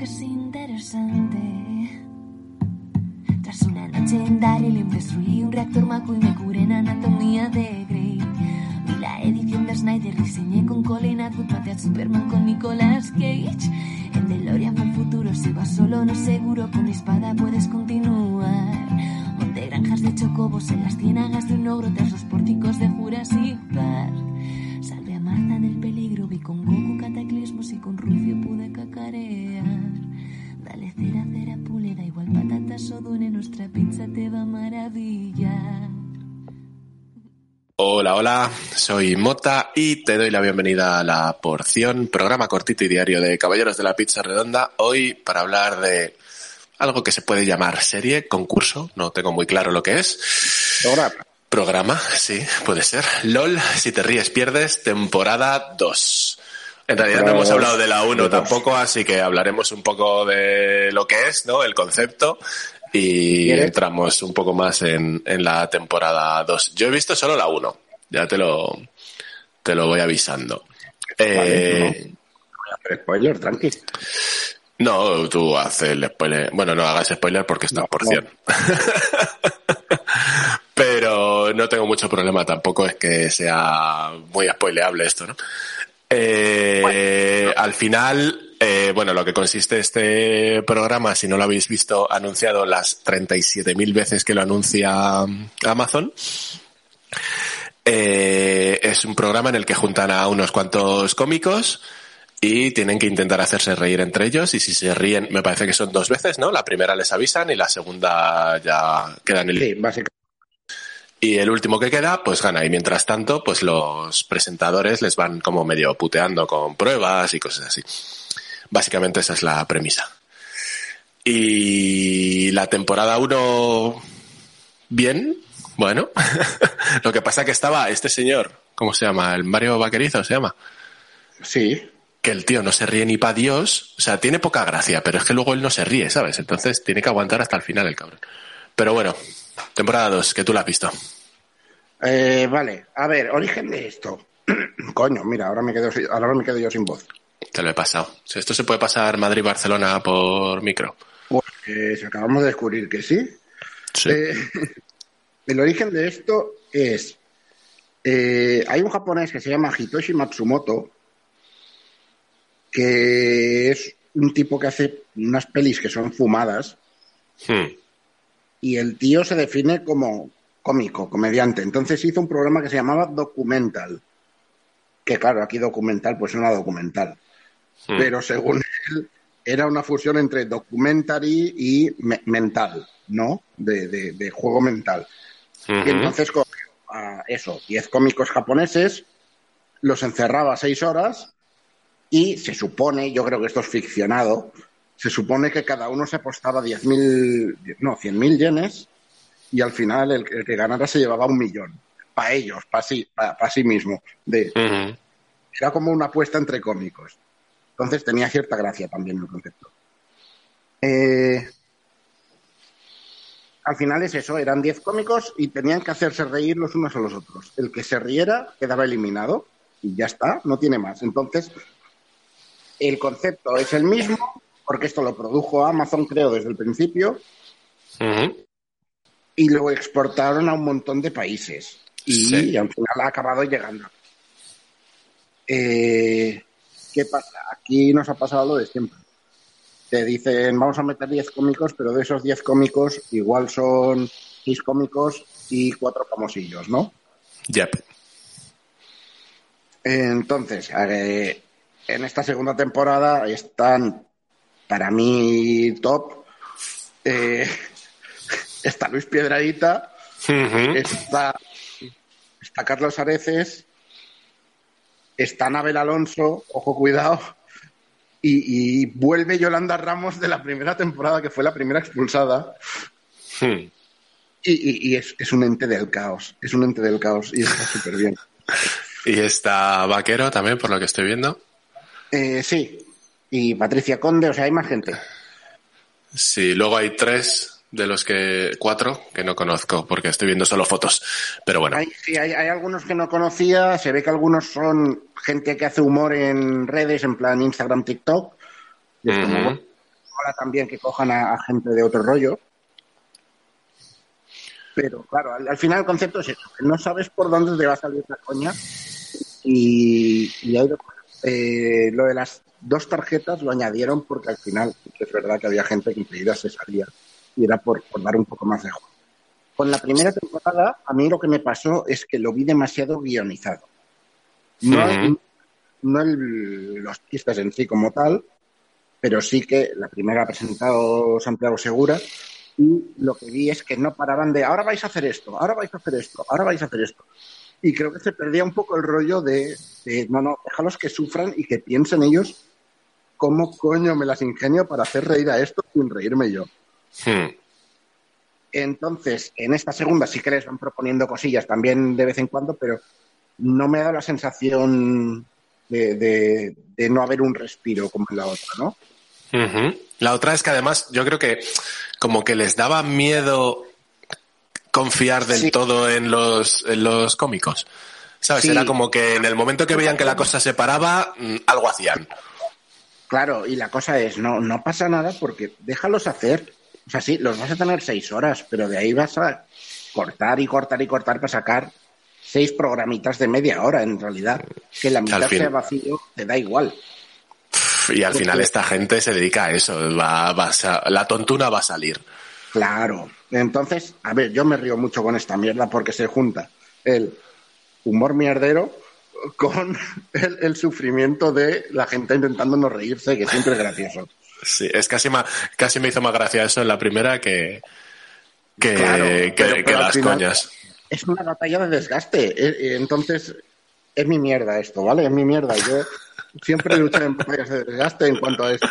que es interesante. Tras una noche en Daryl destruí un reactor Maco y me curé en anatomía de Grey. Vi la edición de Snyder, diseñé con Colin Atwood, a Superman con Nicolas Cage. En DeLorean el futuro, si vas solo no seguro, con mi espada puedes continuar. Monté granjas de chocobos en las ciénagas de un ogro tras los pórticos de Jurassic Park. Salvé a Marta del peligro, vi con Goku cataclismos y con Rufio pude cacarear. Igual patatas o dune, nuestra pizza te va a maravillar. Hola, hola, soy Mota y te doy la bienvenida a La Porción, programa cortito y diario de Caballeros de la Pizza Redonda, hoy para hablar de algo que se puede llamar serie, concurso, no tengo muy claro lo que es. Programa. Programa, sí, puede ser. LOL, si te ríes pierdes, temporada 2. En realidad no hemos hablado de la 1 tampoco, así que hablaremos un poco de lo que es, ¿no? El concepto y ¿Quieres? entramos un poco más en, en la temporada 2. Yo he visto solo la 1, ya te lo, te lo voy avisando. Eh, Pero spoiler, tranqui. no, tú haces el spoiler. Bueno, no hagas spoiler porque está No, por no. Pero no tengo mucho problema tampoco, es que sea muy spoileable esto, ¿no? Eh, Al final, eh, bueno, lo que consiste este programa, si no lo habéis visto anunciado las 37.000 veces que lo anuncia Amazon, eh, es un programa en el que juntan a unos cuantos cómicos y tienen que intentar hacerse reír entre ellos y si se ríen, me parece que son dos veces, ¿no? La primera les avisan y la segunda ya queda en el... Sí, básicamente. Y el último que queda, pues gana. Y mientras tanto, pues los presentadores les van como medio puteando con pruebas y cosas así. Básicamente esa es la premisa. Y la temporada 1, bien, bueno. Lo que pasa que estaba este señor, ¿cómo se llama? El Mario Vaquerizo se llama. Sí. Que el tío no se ríe ni pa' Dios. O sea, tiene poca gracia, pero es que luego él no se ríe, ¿sabes? Entonces tiene que aguantar hasta el final el cabrón. Pero bueno, temporada 2, que tú la has visto. Eh, vale, a ver, origen de esto. Coño, mira, ahora me quedo, ahora me quedo yo sin voz. Te lo he pasado. Esto se puede pasar Madrid-Barcelona por micro. Pues acabamos de descubrir que sí. Sí. Eh, el origen de esto es. eh, hay un japonés que se llama Hitoshi Matsumoto, que es un tipo que hace unas pelis que son fumadas, Hmm. y el tío se define como cómico, comediante. Entonces hizo un programa que se llamaba Documental. Que claro, aquí documental, pues era una documental. Hmm. Pero según él, era una fusión entre documentary y me- mental, ¿no? De, de- de juego mental. Y entonces cogió a eso, 10 cómicos japoneses, los encerraba seis horas y se supone, yo creo que esto es ficcionado, se supone que cada uno se apostaba 10.000, no, 100.000 yenes y al final el, el que ganara se llevaba un millón. Para ellos, para sí, pa- pa sí mismo. De, era como una apuesta entre cómicos. Entonces tenía cierta gracia también el concepto. Eh, al final es eso, eran 10 cómicos y tenían que hacerse reír los unos a los otros. El que se riera quedaba eliminado y ya está, no tiene más. Entonces, el concepto es el mismo, porque esto lo produjo Amazon, creo, desde el principio, Ujú. Y lo exportaron a un montón de países. Y Sí. al final ha acabado llegando. Eh, ¿Qué pasa? Aquí nos ha pasado lo de siempre. Te dicen, vamos a meter 10 cómicos, pero de esos 10 cómicos igual son 6 cómicos y 4 famosillos, ¿no? Yep. Entonces, eh, en esta segunda temporada están, para mí, top. eh, está Luis Piedradita, está está Carlos Areces, está Nabel Alonso, ojo cuidado, y, vuelve Yolanda Ramos de la primera temporada, que fue la primera expulsada. Hmm. Y, es, un ente del caos, es un ente del caos y está súper bien. ¿Y está Vaquero también, por lo que estoy viendo? Eh, sí, y Patricia Conde, o sea, hay más gente. Sí, luego hay tres de los que, cuatro, que no conozco, porque estoy viendo solo fotos, pero bueno. Hay, sí, hay, algunos que no conocía, se ve que algunos son gente que hace humor en redes, en plan Instagram, TikTok. Y ahora también que cojan a, gente de otro rollo. Pero claro, al, final el concepto es eso, que no sabes por dónde te va a salir la coña y, y hay eh, lo de las dos tarjetas lo añadieron porque al final es verdad que había gente que enseguida se salía y era por, dar un poco más de juego. Con la primera temporada, a mí lo que me pasó es que lo vi demasiado guionizado. No, no los chistes en sí como tal, pero sí que la primera ha presentado Santiago Segura y lo que vi es que no paraban de ahora vais a hacer esto, ahora vais a hacer esto, ahora vais a hacer esto. Y creo que se perdía un poco el rollo de, de no, no, déjalos que sufran y que piensen ellos ¿cómo coño me las ingenio para hacer reír a esto sin reírme yo? Entonces, en esta segunda sí que les van proponiendo cosillas también de vez en cuando, pero no me ha dado la sensación de, no haber un respiro como en la otra, ¿no? La otra es que además yo creo que como que les daba miedo confiar del todo en los, en los cómicos. ¿Sabes? Era como que en el momento que veían que la cosa se paraba, mm, algo hacían. Claro, y la cosa es, no, no pasa nada porque déjalos hacer. O sea, sí, los vas a tener seis horas, pero de ahí vas a cortar y cortar y cortar para sacar seis programitas de media hora, en realidad. Que la mitad sea vacío, te da igual. Y al final esta gente se dedica a eso, va, la tontuna va a salir. Claro. Entonces, a ver, yo me río mucho con esta mierda porque se junta el humor mierdero con el, sufrimiento de la gente intentando no reírse, que siempre es gracioso. Sí, es casi, casi me hizo más gracia eso en la primera que, que, las coñas. Es una batalla de desgaste. Eh, eh, entonces, es mi mierda esto, ¿vale? Es mi mierda. Yo siempre lucho en batallas de desgaste en cuanto a esto.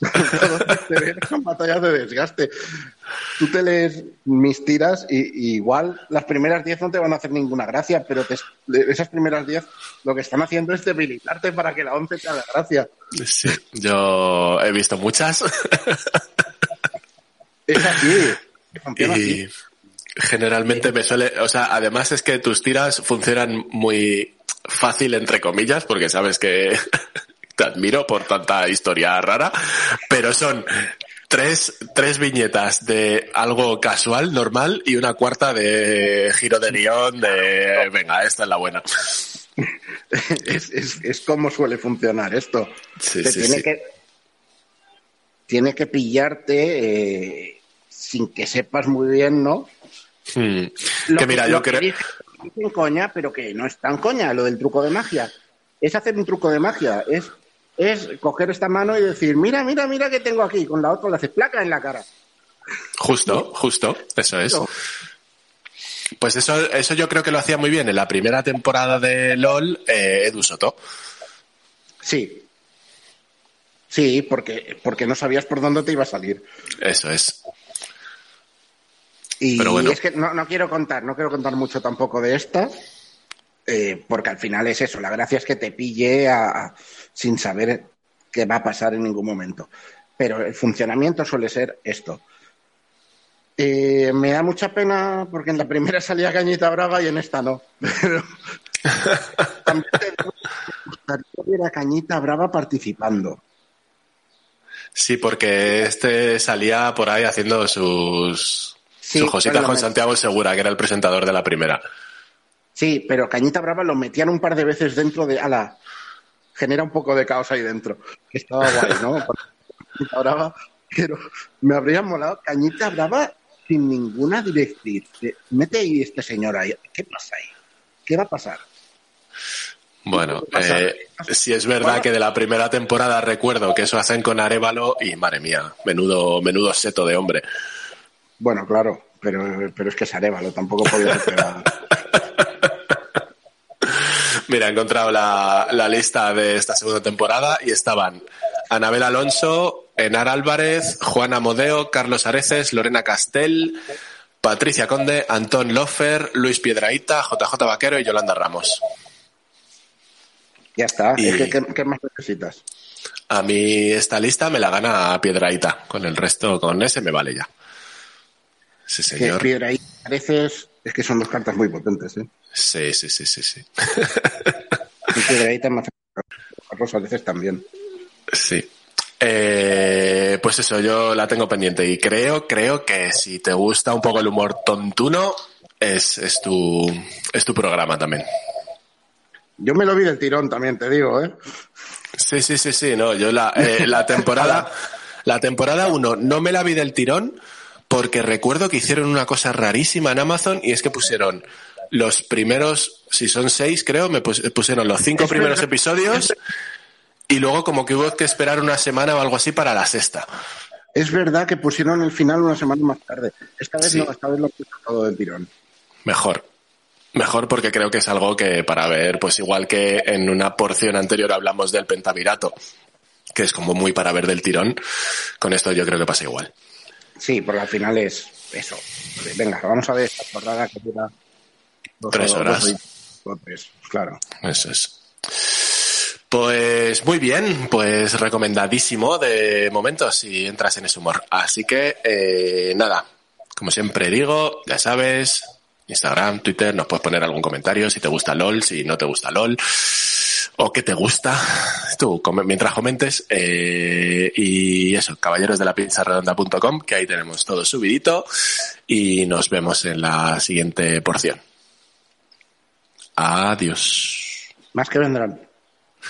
son batallas de desgaste. Tú te lees mis tiras y, igual las primeras 10 no te van a hacer ninguna gracia, pero esas primeras 10 lo que están haciendo es debilitarte para que la 11 te haga gracia. Sí, yo he visto muchas. es así. Y generalmente me suele, o sea, además es que tus tiras funcionan muy fácil entre comillas, porque sabes que te admiro por tanta historia rara, pero son tres, tres viñetas de algo casual, normal, y una cuarta de giro de guion de, venga, esta es la buena. Es, es, como suele funcionar esto. tiene, Que, tiene que pillarte eh, sin que sepas muy bien, ¿no? Hmm. Que mira, yo creo... Que coña, pero que no es tan coña lo del truco de magia. Es hacer un truco de magia, es es coger esta mano y decir, mira, mira, mira que tengo aquí, con la otra le haces placa en la cara. Justo, justo, eso es. Pues eso, eso yo creo que lo hacía muy bien en la primera temporada de LOL eh, Edu Soto. Sí. Sí, porque, porque no sabías por dónde te iba a salir. Eso es. Y es que no, quiero contar, no quiero contar mucho tampoco de esta, eh, porque al final es eso, la gracia es que te pille a, sin saber qué va a pasar en ningún momento. Pero el funcionamiento suele ser esto. Eh, me da mucha pena porque en la primera salía Cañita Brava y en esta no. Pero también me gustaría ver a Cañita Brava participando. Sí, porque este salía por ahí haciendo sus, sus cositas con Santiago Segura, que era el presentador de la primera. Sí, pero Cañita Brava lo metían un par de veces dentro de. Ala, genera un poco de caos ahí dentro. Estaba guay, ¿no? Cañita Brava, pero me habría molado Cañita Brava sin ninguna directriz. Mete ahí este señor ahí. ¿Qué pasa ahí? ¿Qué va a pasar? Bueno, eh, si es verdad que de la primera temporada recuerdo que eso hacen con Arevalo y madre mía, menudo, menudo seto de hombre. Bueno, claro, pero, pero es que es Arevalo, tampoco podía ser Mira, he encontrado la, la lista de esta segunda temporada y estaban Anabel Alonso, Enar Álvarez, Juana Modeo, Carlos Areces, Lorena Castel, Patricia Conde, Antón Lofer, Luis Piedraíta, JJ Vaquero y Yolanda Ramos. Ya está. Y- Es que, ¿qué, qué más necesitas? A mí esta lista me la gana Piedraíta. Con el resto, con ese me vale ya. Sí, Que señor. piedra ahí pareces. Es que son dos cartas muy potentes, ¿eh? Sí, sí, sí, sí, sí. A veces también. Sí. Eh, pues eso, yo la tengo pendiente y creo, creo que si te gusta un poco el humor tontuno, es, es tu, es tu programa también. Yo me lo vi del tirón también, te digo, ¿eh? Sí, sí, sí, sí, no, yo la, eh, la temporada, la temporada 1 no me la vi del tirón porque recuerdo que hicieron una cosa rarísima en Amazon y es que pusieron los primeros, si son seis creo, me pus- pusieron los cinco primeros episodios y luego como que hubo que esperar una semana o algo así para la sexta. Es verdad que pusieron el final una semana más tarde. Esta vez Sí. no, esta vez lo puso todo del tirón. Mejor. Mejor porque creo que es algo que para ver, pues igual que en una porción anterior hablamos del pentavirato, que es como muy para ver del tirón, con esto yo creo que pasa igual. Sí, porque al final es eso. Venga, vamos a ver esta jornada que dura dos Tres o- horas. dos tres, claro. Eso es. Pues muy bien, pues recomendadísimo de momento si entras en ese humor. Así que eh, nada, como siempre digo, ya sabes, Instagram, Twitter, nos puedes poner algún comentario si te gusta LOL, si no te gusta LOL, o qué te gusta, tú, mientras comentes, eh, y eso, caballeros de la redonda.com, que ahí tenemos todo subidito, y nos vemos en la siguiente porción. Adiós. Más que vendrán.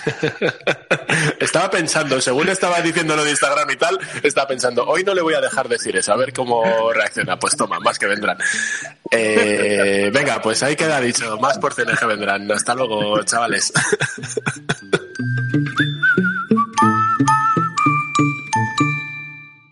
Estaba pensando, según estaba diciendo lo de Instagram y tal, estaba pensando, hoy no le voy a dejar decir eso, a ver cómo reacciona. Pues toma, más que vendrán. Eh, venga, pues ahí queda dicho, más porciones que vendrán. Hasta luego, chavales.